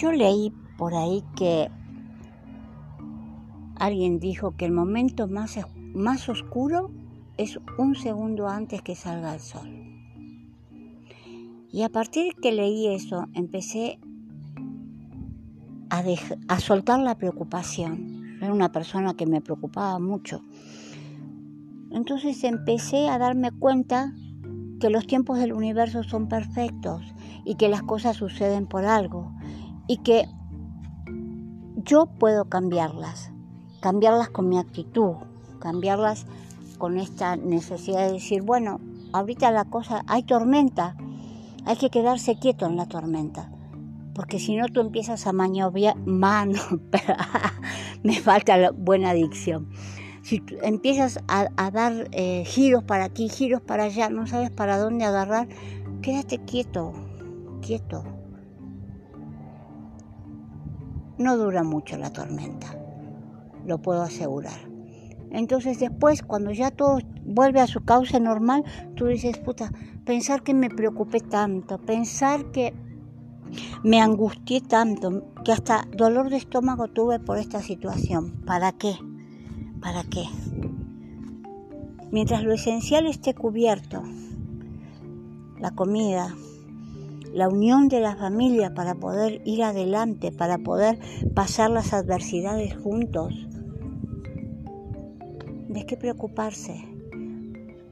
Yo leí por ahí que alguien dijo que el momento más, más oscuro es un segundo antes que salga el sol. Y a partir que leí eso, empecé a soltar la preocupación. Era una persona que me preocupaba mucho. Entonces empecé a darme cuenta que los tiempos del universo son perfectos y que las cosas suceden por algo y que yo puedo cambiarlas, cambiarlas con mi actitud, cambiarlas con esta necesidad de decir, bueno, ahorita la cosa, hay tormenta, hay que quedarse quieto en la tormenta, porque si no tú empiezas a maniobrar, mano, me falta la buena dicción si empiezas a, dar eh, giros para aquí, giros para allá, no sabes para dónde agarrar, quédate quieto, quieto. No dura mucho la tormenta, lo puedo asegurar. Entonces después, cuando ya todo vuelve a su causa normal, tú dices, puta, pensar que me preocupé tanto, pensar que me angustié tanto, que hasta dolor de estómago tuve por esta situación. ¿Para qué? ¿Para qué? Mientras lo esencial esté cubierto, la comida, la unión de la familia para poder ir adelante, para poder pasar las adversidades juntos, ¿de qué preocuparse?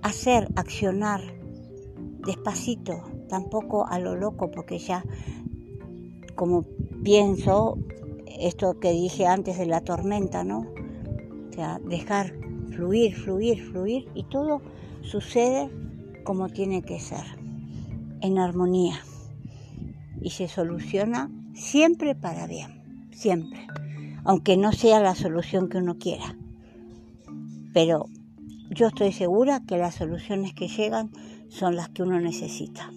Hacer, accionar, despacito, tampoco a lo loco, porque ya, como pienso, esto que dije antes de la tormenta, ¿no? dejar fluir, fluir, fluir y todo sucede como tiene que ser, en armonía. Y se soluciona siempre para bien, siempre, aunque no sea la solución que uno quiera. Pero yo estoy segura que las soluciones que llegan son las que uno necesita.